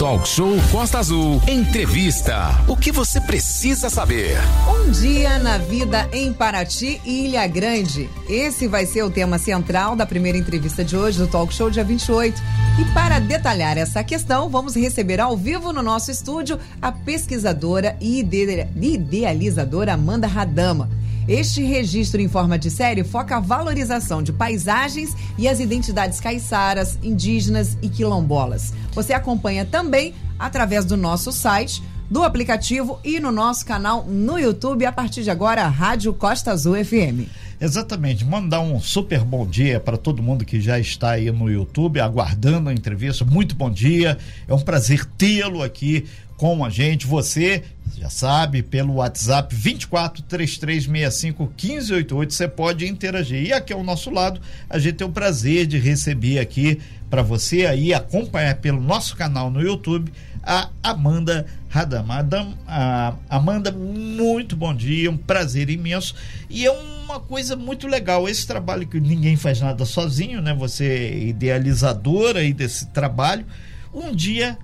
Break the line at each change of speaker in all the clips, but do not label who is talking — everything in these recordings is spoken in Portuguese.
Talk Show Costa Azul. Entrevista. O que você precisa saber?
Um dia na vida em Paraty Ilha Grande. Esse vai ser o tema central da primeira entrevista de hoje do Talk Show dia 28. E para detalhar essa questão, vamos receber ao vivo no nosso estúdio a pesquisadora e idealizadora Amanda Radama. Este registro em forma de série foca a valorização de paisagens e as identidades caiçaras, indígenas e quilombolas. Você acompanha também através do nosso site, do aplicativo e no nosso canal no YouTube a partir de agora, Rádio Costa Azul FM.
Exatamente. Mandar um super bom dia para todo mundo que já está aí no YouTube aguardando a entrevista. Muito bom dia. É um prazer tê-lo aqui com a gente. Você já sabe, pelo WhatsApp 24 3365 1588, você pode interagir. E aqui ao nosso lado, a gente tem o prazer de receber aqui para você aí acompanhar pelo nosso canal no YouTube a Amanda Radama. Adam, a Amanda, muito bom dia, um prazer imenso. E é uma coisa muito legal esse trabalho que ninguém faz nada sozinho, né? Você é idealizadora aí desse trabalho. Um dia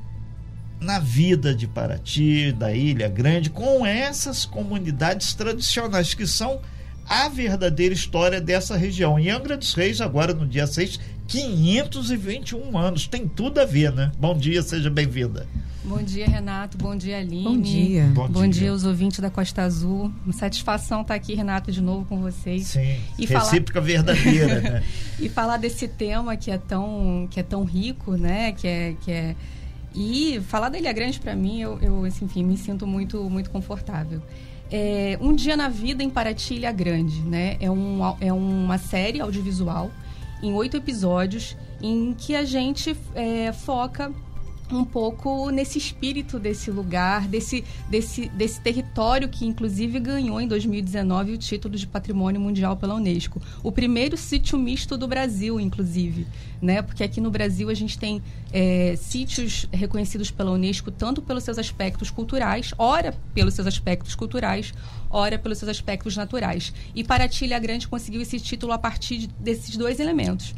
na vida de Paraty, da Ilha Grande, com essas comunidades tradicionais que são a verdadeira história dessa região. Em Angra dos Reis, agora no dia 6, 521 anos. Tem tudo a ver, né? Bom dia, seja bem-vinda.
Bom dia, Renato. Bom dia, Aline.
Bom dia.
Bom, Bom dia. dia aos ouvintes da Costa Azul. Uma satisfação estar aqui, Renato, de novo com vocês.
Sim, e recíproca falar... verdadeira, né?
e falar desse tema que é tão, que é tão rico, né? Que é, que é e falar da Ilha Grande, para mim, eu, eu assim, enfim, me sinto muito, muito confortável. É, um Dia na Vida em Paraty, Ilha Grande, né? É, um, é uma série audiovisual em oito episódios em que a gente é, foca um pouco nesse espírito desse lugar, desse, desse, desse território que inclusive ganhou em 2019 o título de Patrimônio Mundial pela Unesco. O primeiro sítio misto do Brasil, inclusive, né? Porque aqui no Brasil a gente tem é, sítios reconhecidos pela Unesco tanto pelos seus aspectos culturais, ora pelos seus aspectos culturais, ora pelos seus aspectos naturais. E Paraty Ilha Grande conseguiu esse título a partir desses dois elementos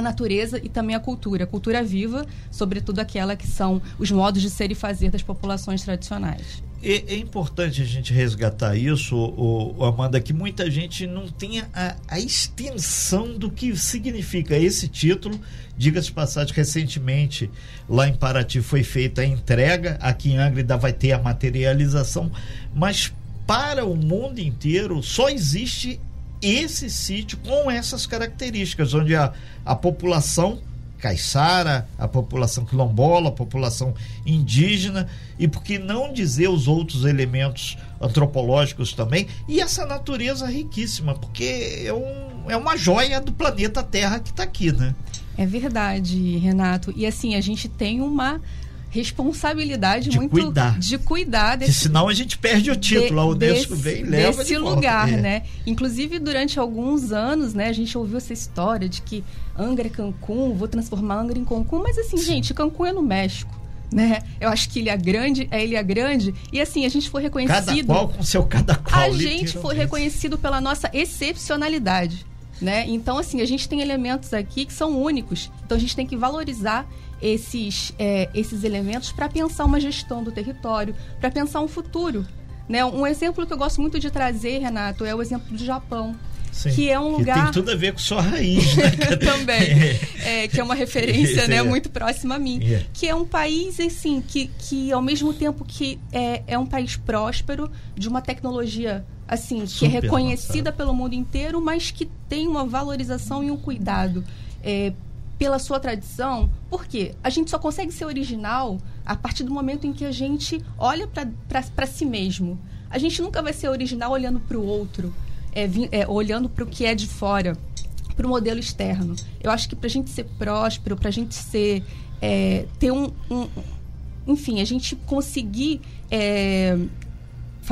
a natureza e também a cultura, a cultura viva, sobretudo aquela que são os modos de ser e fazer das populações tradicionais.
É, é importante a gente resgatar isso, o, o, Amanda, que muita gente não tenha a, a extensão do que significa esse título. Diga-se passagem, recentemente lá em Paraty foi feita a entrega, aqui em Angra vai ter a materialização, mas para o mundo inteiro só existe esse sítio com essas características, onde a, a população caiçara, a população quilombola, a população indígena, e por que não dizer os outros elementos antropológicos também, e essa natureza riquíssima, porque é, um, é uma joia do planeta Terra que está aqui, né?
É verdade, Renato. E assim, a gente tem uma responsabilidade
de
muito
cuidar.
de cuidar desse,
que senão a gente perde o título, a Unesco
desse,
vem e leva
desse
de
lugar,
volta.
É. né? Inclusive durante alguns anos, né, a gente ouviu essa história de que Angra é Cancún, vou transformar Angra em Cancún, mas assim, Sim. gente, Cancún é no México. Né? Eu acho que Ilha Grande é Ilha Grande e assim a gente foi reconhecido.
Cada qual com seu cada qual.
A gente foi reconhecido pela nossa excepcionalidade, né? Então assim a gente tem elementos aqui que são únicos. Então a gente tem que valorizar esses, é, esses elementos para pensar uma gestão do território, para pensar um futuro. Né? Um exemplo que eu gosto muito de trazer, Renato, é o exemplo do Japão. Sim, que é um lugar.
tem tudo a ver com sua raiz, né?
Também. É, que é uma referência né, é. muito próxima a mim. É. Que é um país, assim, que, que ao mesmo tempo que é, é um país próspero, de uma tecnologia assim, Super que é reconhecida pelo mundo inteiro, mas que tem uma valorização e um cuidado é, pela sua tradição, porque a gente só consegue ser original a partir do momento em que a gente olha para si mesmo. A gente nunca vai ser original olhando para o outro, é, é, olhando para o que é de fora, para o modelo externo. Eu acho que para a gente ser próspero, para a gente ser é, ter um, um, enfim, a gente conseguir é,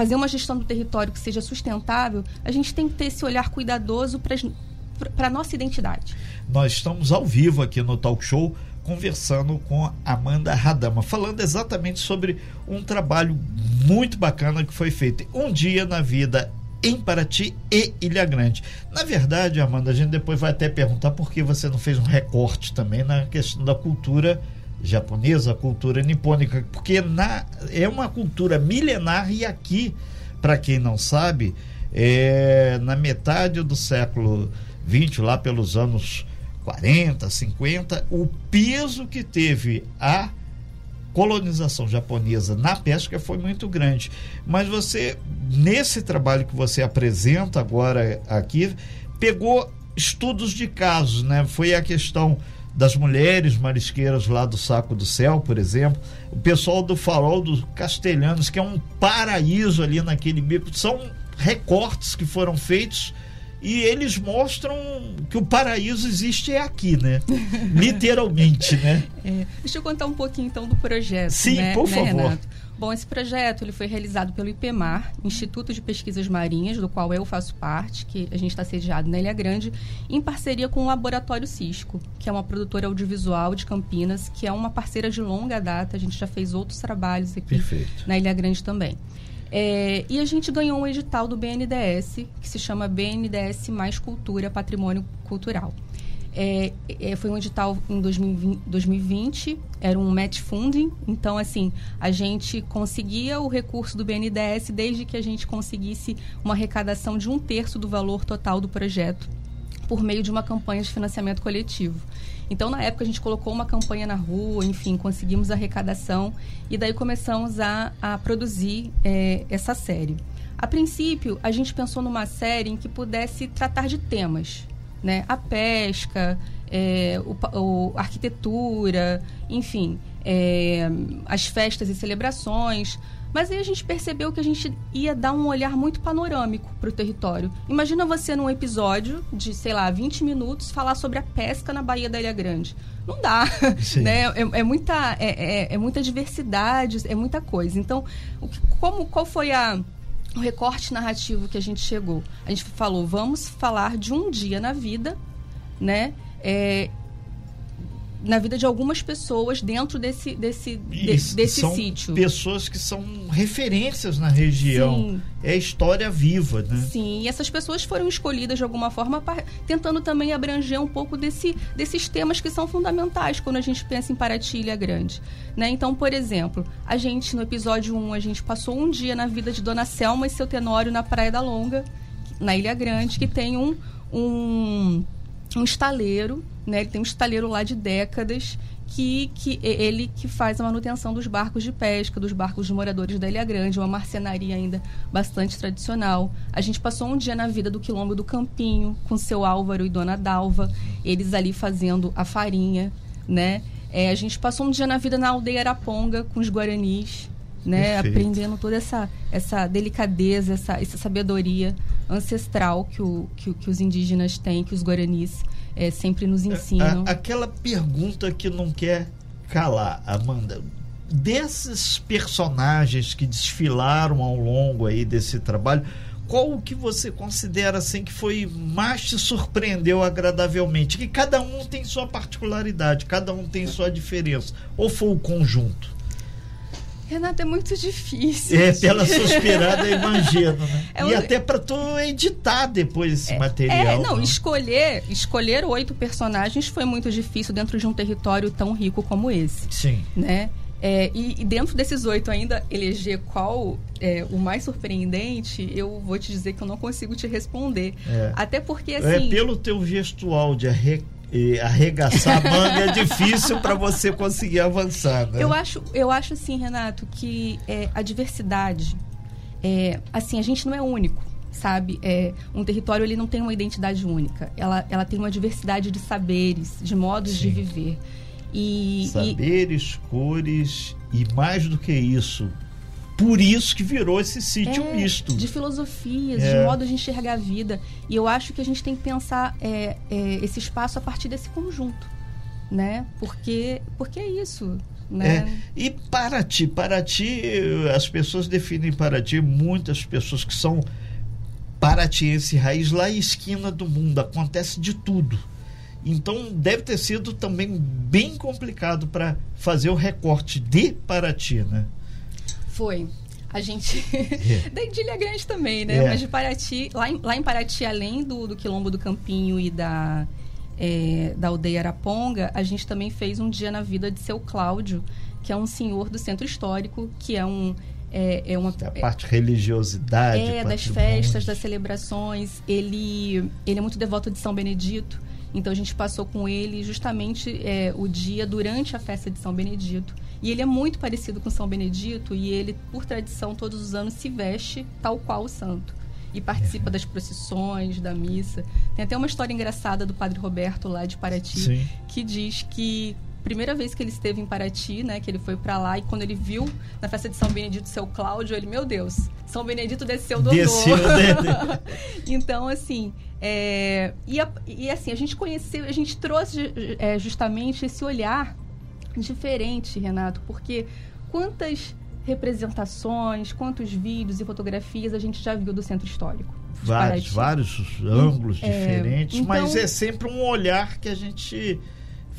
fazer uma gestão do território que seja sustentável, a gente tem que ter esse olhar cuidadoso para a nossa identidade.
Nós estamos ao vivo aqui no Talk Show conversando com Amanda Radama, falando exatamente sobre um trabalho muito bacana que foi feito um dia na vida em Paraty e Ilha Grande. Na verdade, Amanda, a gente depois vai até perguntar por que você não fez um recorte também na questão da cultura japonesa, a cultura nipônica, porque na, é uma cultura milenar e aqui, para quem não sabe, é, na metade do século XX, lá pelos anos 40, 50, o peso que teve a colonização japonesa na pesca foi muito grande. Mas você, nesse trabalho que você apresenta agora aqui, pegou estudos de casos, né? Foi a questão das mulheres marisqueiras lá do Saco do Céu, por exemplo, o pessoal do Farol dos Castelhanos, que é um paraíso ali naquele bico, são recortes que foram feitos e eles mostram que o paraíso existe é aqui, né? Literalmente, né?
É, deixa eu contar um pouquinho então do projeto.
Sim,
né,
por
né,
favor.
Renato? Bom, esse projeto ele foi realizado pelo IPMAR, Instituto de Pesquisas Marinhas, do qual eu faço parte, que a gente está sediado na Ilha Grande, em parceria com o Laboratório Cisco, que é uma produtora audiovisual de Campinas, que é uma parceira de longa data. A gente já fez outros trabalhos aqui
Perfeito.
na Ilha Grande também. É, e a gente ganhou um edital do BNDES, que se chama BNDES Mais Cultura, Patrimônio Cultural. É, é, foi um edital em 2020, 2020, era um match funding, então assim, a gente conseguia o recurso do BNDES desde que a gente conseguisse uma arrecadação de um terço do valor total do projeto por meio de uma campanha de financiamento coletivo. Então, na época, a gente colocou uma campanha na rua, enfim, conseguimos arrecadação e daí começamos a, a produzir é, essa série. A princípio, a gente pensou numa série em que pudesse tratar de temas, né? A pesca, é, o, o, arquitetura, enfim, é, as festas e celebrações. Mas aí a gente percebeu que a gente ia dar um olhar muito panorâmico para o território. Imagina você num episódio de, sei lá, 20 minutos falar sobre a pesca na Baía da Ilha Grande. Não dá,
Sim.
né? É, é muita, é, é, é muita diversidade, é muita coisa. Então, o que, como, qual foi a, o recorte narrativo que a gente chegou? A gente falou, vamos falar de um dia na vida, né? É, na vida de algumas pessoas dentro desse desse de, desse
são
sítio.
pessoas que são referências na região.
Sim.
É história viva, né?
Sim, e essas pessoas foram escolhidas de alguma forma tentando também abranger um pouco desse, desses temas que são fundamentais quando a gente pensa em Paraty e Ilha Grande. Né? Então, por exemplo, a gente, no episódio 1, a gente passou um dia na vida de Dona Selma e seu Tenório na Praia da Longa, na Ilha Grande, que tem um, um, um estaleiro, né? Ele tem um estaleiro lá de décadas que, que ele que faz a manutenção dos barcos de pesca, dos barcos de moradores da Ilha Grande, uma marcenaria ainda bastante tradicional. A gente passou um dia na vida do Quilombo do Campinho, com seu Álvaro e Dona Dalva, eles ali fazendo a farinha, né? É, a gente passou um dia na vida na aldeia Araponga, com os Guaranis, né?
Perfeito.
Aprendendo toda essa, essa delicadeza, essa, essa sabedoria ancestral que, o, que, que os indígenas têm, que os Guaranis é, sempre nos ensinam.
A- aquela pergunta que não quer calar, Amanda. Desses personagens que desfilaram ao longo aí desse trabalho, qual o que você considera assim que foi mais te surpreendeu agradavelmente? Que cada um tem sua particularidade, cada um tem sua diferença. Ou foi o conjunto?
Renata, é muito difícil.
É, pela suspirada eu imagino, né?
É
E
um-
até para tu editar depois esse material.
É, não,
né?
escolher, escolher oito personagens foi muito difícil dentro de um território tão rico como esse,
Sim.
né? É, e, e dentro desses oito ainda, eleger qual é o mais surpreendente, eu vou te dizer que eu não consigo te responder.
É.
Até porque,
É
assim...
pelo teu gestual de arre- eh, arregaçar a manga é difícil para você conseguir avançar, né?
Eu acho, eu acho assim, Renato, que é, a diversidade, é, assim, a gente não é único, sabe? É, um território ele não tem uma identidade única. Ela, ela tem uma diversidade de saberes, de modos de
Sim.
viver. E, e-
Saberes, cores e mais do que isso. Por isso que virou esse sítio
é,
misto.
de filosofias,
É.
de modo de enxergar a vida. E eu acho que a gente tem que pensar é, é, esse espaço a partir desse conjunto, né? Porque, porque é isso, né?
É, e Paraty, Paraty, as pessoas definem Paraty, muitas pessoas que são paratiense raiz, lá em esquina do mundo, acontece de tudo. Então deve ter sido também bem complicado para fazer o recorte de Paraty, né?
Foi. A gente. da de Ilha Grande também, né?
É.
Mas de Paraty, lá em, lá em Paraty, além do, do Quilombo do Campinho e da. é, da aldeia Araponga, a gente também fez um dia na vida de seu Cláudio, que é um senhor do centro histórico, que é um é, é uma
é a parte religiosidade
é das festas das celebrações ele ele é muito devoto de São Benedito então a gente passou com ele justamente é, o dia durante a festa de São Benedito e ele é muito parecido com São Benedito e ele por tradição todos os anos se veste tal qual o santo e participa é. das procissões, da missa. Tem até uma história engraçada do Padre Roberto lá de Paraty, Sim. que diz que primeira vez que ele esteve em Paraty, né, que ele foi para lá e quando ele viu na festa de São Benedito seu Cláudio, ele, meu Deus, São Benedito desceu do
Desceu
Então, assim, é, e, e, assim, a gente conheceu, a gente trouxe é, justamente esse olhar diferente, Renato, porque quantas representações, quantos vídeos e fotografias a gente já viu do centro histórico?
Vários, vários ângulos é, diferentes, então, mas é sempre um olhar que a gente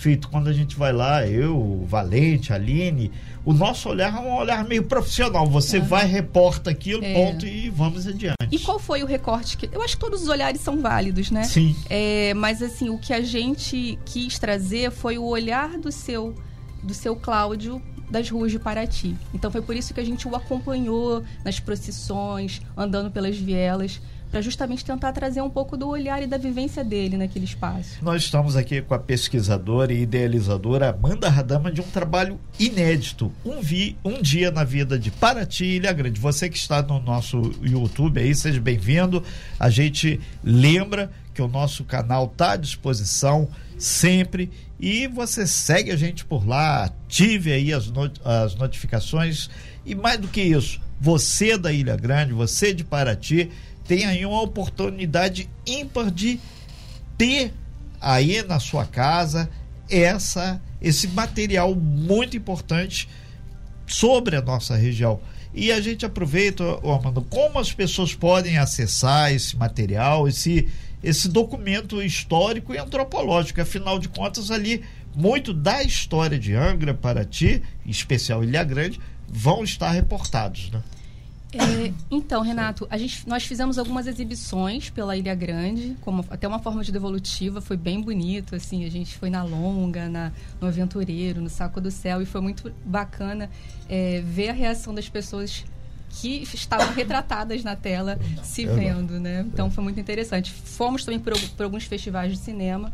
feito quando a gente vai lá, eu, Valente, Aline, o nosso olhar é um olhar meio profissional. Você uhum. vai, reporta aquilo, é. ponto, e vamos adiante.
E qual foi o recorte que. Eu acho que todos os olhares são válidos, né?
Sim.
É, mas assim, o que a gente quis trazer foi o olhar do seu, do seu Cláudio das ruas de Paraty. Então foi por isso que a gente o acompanhou nas procissões, andando pelas vielas para justamente tentar trazer um pouco do olhar e da vivência dele naquele espaço.
Nós estamos aqui com a pesquisadora e idealizadora Amanda Radama de um trabalho inédito, um, vi, um dia na vida de Paraty Ilha Grande. Você que está no nosso YouTube aí, seja bem-vindo. A gente lembra que o nosso canal está à disposição sempre e você segue a gente por lá, ative aí as, not as notificações e mais do que isso, você da Ilha Grande, você de Paraty, tem aí uma oportunidade ímpar de ter aí na sua casa essa esse material muito importante sobre a nossa região. E a gente aproveita, Armando, como as pessoas podem acessar esse material, esse, esse documento histórico e antropológico. Afinal de contas, ali, muito da história de Angra, Paraty, em especial Ilha Grande, vão estar reportados, né?
É, então, Renato, a gente, nós fizemos algumas exibições pela Ilha Grande, como até uma forma de devolutiva, foi bem bonito, assim, a gente foi na Longa, na, no Aventureiro, no Saco do Céu, e foi muito bacana é, ver a reação das pessoas que estavam retratadas na tela se vendo, né? Então foi muito interessante. Fomos também por alguns festivais de cinema.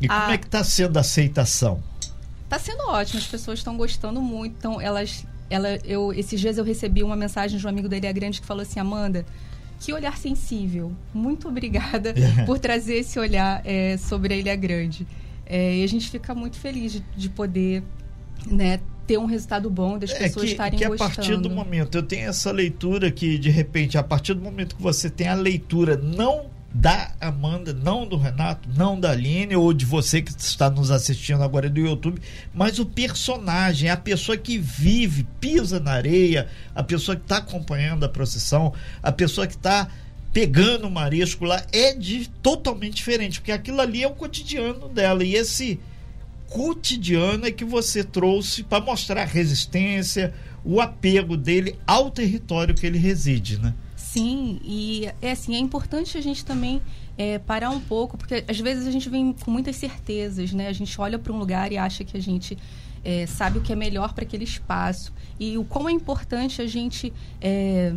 E como é que está sendo a aceitação?
Está sendo ótimo, as pessoas estão gostando muito, então elas ela, eu, esses dias eu recebi uma mensagem de um amigo da Ilha Grande que falou assim, Amanda, que olhar sensível. Muito obrigada por trazer esse olhar é, sobre a Ilha Grande. É, e a gente fica muito feliz de, de poder né, ter um resultado bom das é, pessoas
que,
estarem
que
gostando.
a partir do momento, eu tenho essa leitura que, de repente, a partir do momento que você tem a leitura não da Amanda, não do Renato, não da Aline ou de você que está nos assistindo agora do YouTube, mas o personagem, a pessoa que vive, pisa na areia, a pessoa que está acompanhando a procissão, a pessoa que está pegando o marisco lá, é de, totalmente diferente, porque aquilo ali é o cotidiano dela e esse cotidiano é que você trouxe para mostrar a resistência, o apego dele ao território que ele reside, né?
Sim, e é assim, é importante a gente também é, parar um pouco, porque às vezes a gente vem com muitas certezas, né? A gente olha para um lugar e acha que a gente é, sabe o que é melhor para aquele espaço. E o quão é importante a gente é,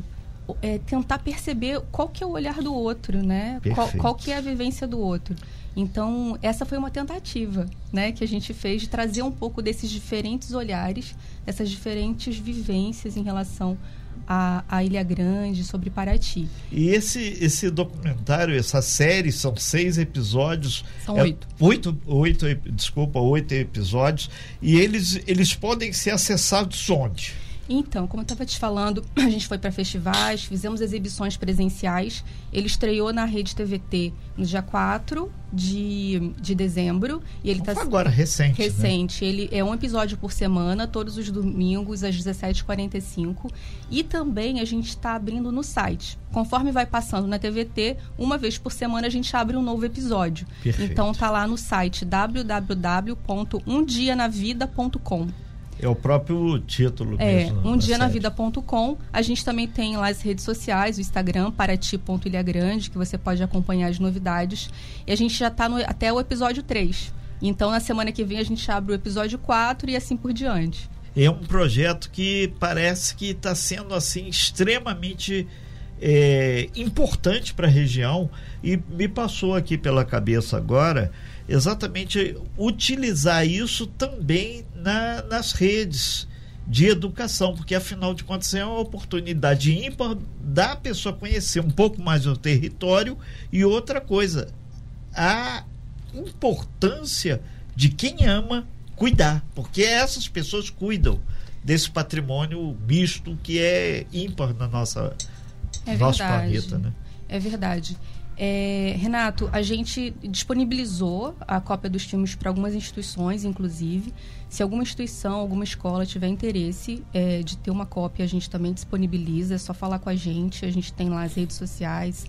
é, tentar perceber qual que é o olhar do outro, né? Qual, qual, que é a vivência do outro. Então, essa foi uma tentativa né, que a gente fez de trazer um pouco desses diferentes olhares, dessas diferentes vivências em relação a, a Ilha Grande, sobre Paraty.
E esse, esse documentário, essa série, são seis episódios.
São é, oito.
Oito, oito, desculpa, oito episódios. E eles, eles podem ser acessados onde?
Então, como eu estava te falando, a gente foi para festivais, fizemos exibições presenciais. Ele estreou na Rede TVT no dia 4 de, de dezembro. E ele
tá, agora, recente.
Né? Recente. Né? Ele é um episódio por semana, todos os domingos, às 17h45. E também a gente está abrindo no site. Conforme vai passando na TVT, uma vez por semana a gente abre um novo episódio.
Perfeito.
Então tá lá no site www.umdianavida.com.
É o próprio título
é,
mesmo.
Um dia na vida.com. A gente também tem lá as redes sociais, o Instagram, parati.ilhagrande, que você pode acompanhar as novidades. E a gente já está até o episódio 3. Então, na semana que vem, a gente abre o episódio 4 e assim por diante.
É um projeto que parece que está sendo assim extremamente é, importante para a região e me passou aqui pela cabeça agora exatamente utilizar isso também na, nas redes de educação, porque afinal de contas é uma oportunidade ímpar da pessoa conhecer um pouco mais o território e outra coisa, a importância de quem ama cuidar, porque essas pessoas cuidam desse patrimônio misto que é ímpar na nossa é nosso planeta, né?
É verdade. É, Renato, a gente disponibilizou a cópia dos filmes para algumas instituições, inclusive. Se alguma instituição, alguma escola tiver interesse é, de ter uma cópia, a gente também disponibiliza. É só falar com a gente. A gente tem lá as redes sociais.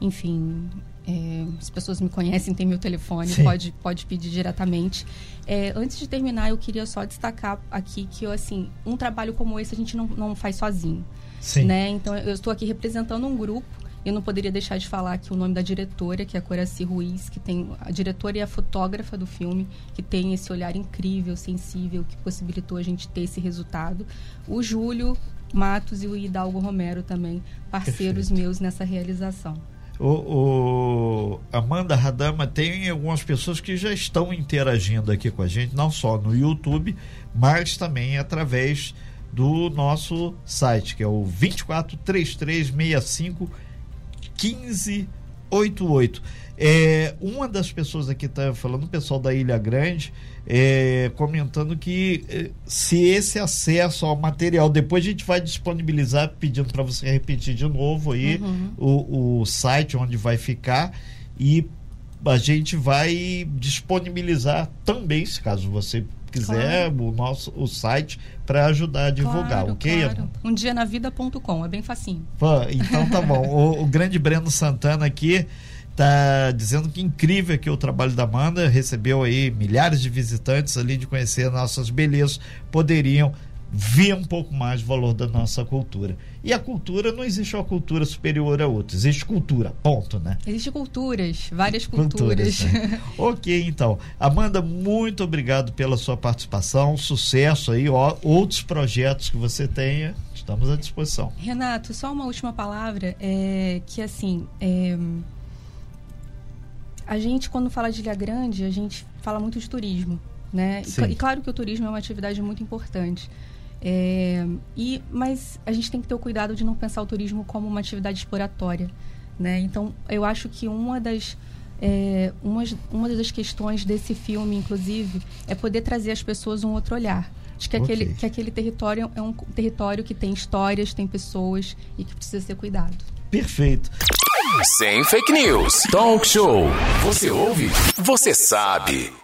Enfim, é, as pessoas me conhecem, tem meu telefone, pode, pode pedir diretamente. É, antes de terminar, eu queria só destacar aqui que, assim, um trabalho como esse a gente não, não faz sozinho. Sim. Né? Então, eu estou aqui representando um grupo. Eu não poderia deixar de falar aqui o nome da diretora, que é a Coraci Ruiz, que tem a diretora e a fotógrafa do filme, que tem esse olhar incrível, sensível, que possibilitou a gente ter esse resultado. O Júlio Matos e o Hidalgo Romero também, parceiros Perfeito. meus nessa realização.
O, o, Amanda Radama tem algumas pessoas que já estão interagindo aqui com a gente, não só no YouTube, mas também através do nosso site, que é o 243365 1588. É, uma das pessoas aqui está falando, o pessoal da Ilha Grande, é, comentando que é, se esse acesso ao material, depois a gente vai disponibilizar, pedindo para você repetir de novo aí uhum. o, o site onde vai ficar e a gente vai disponibilizar também, se caso você quiser, claro. o nosso o site para ajudar a divulgar,
claro,
ok?
Claro. Um dia na vida.com, é bem facinho.
Pô, então tá bom. o, o grande Breno Santana aqui tá dizendo que incrível que o trabalho da Amanda recebeu aí milhares de visitantes ali de conhecer nossas belezas, poderiam ver um pouco mais o valor da nossa cultura. E a cultura não existe uma cultura superior a outra, existe cultura, ponto, né?
Existem culturas, várias culturas. culturas
né? ok, então. Amanda, muito obrigado pela sua participação, sucesso aí, ó, outros projetos que você tenha, estamos à disposição.
Renato, só uma última palavra, é que assim, é, a gente quando fala de Ilha Grande, a gente fala muito de turismo, né? E, e claro que o turismo é uma atividade muito importante. É, e, mas a gente tem que ter o cuidado de não pensar o turismo como uma atividade exploratória. Né? Então, eu acho que uma das, é, uma, uma das questões desse filme, inclusive, é poder trazer às pessoas um outro olhar. De que, okay. aquele, que aquele território é um território que tem histórias, tem pessoas e que precisa ser cuidado.
Perfeito.
Sem fake news. Talk show. Você ouve? Você sabe.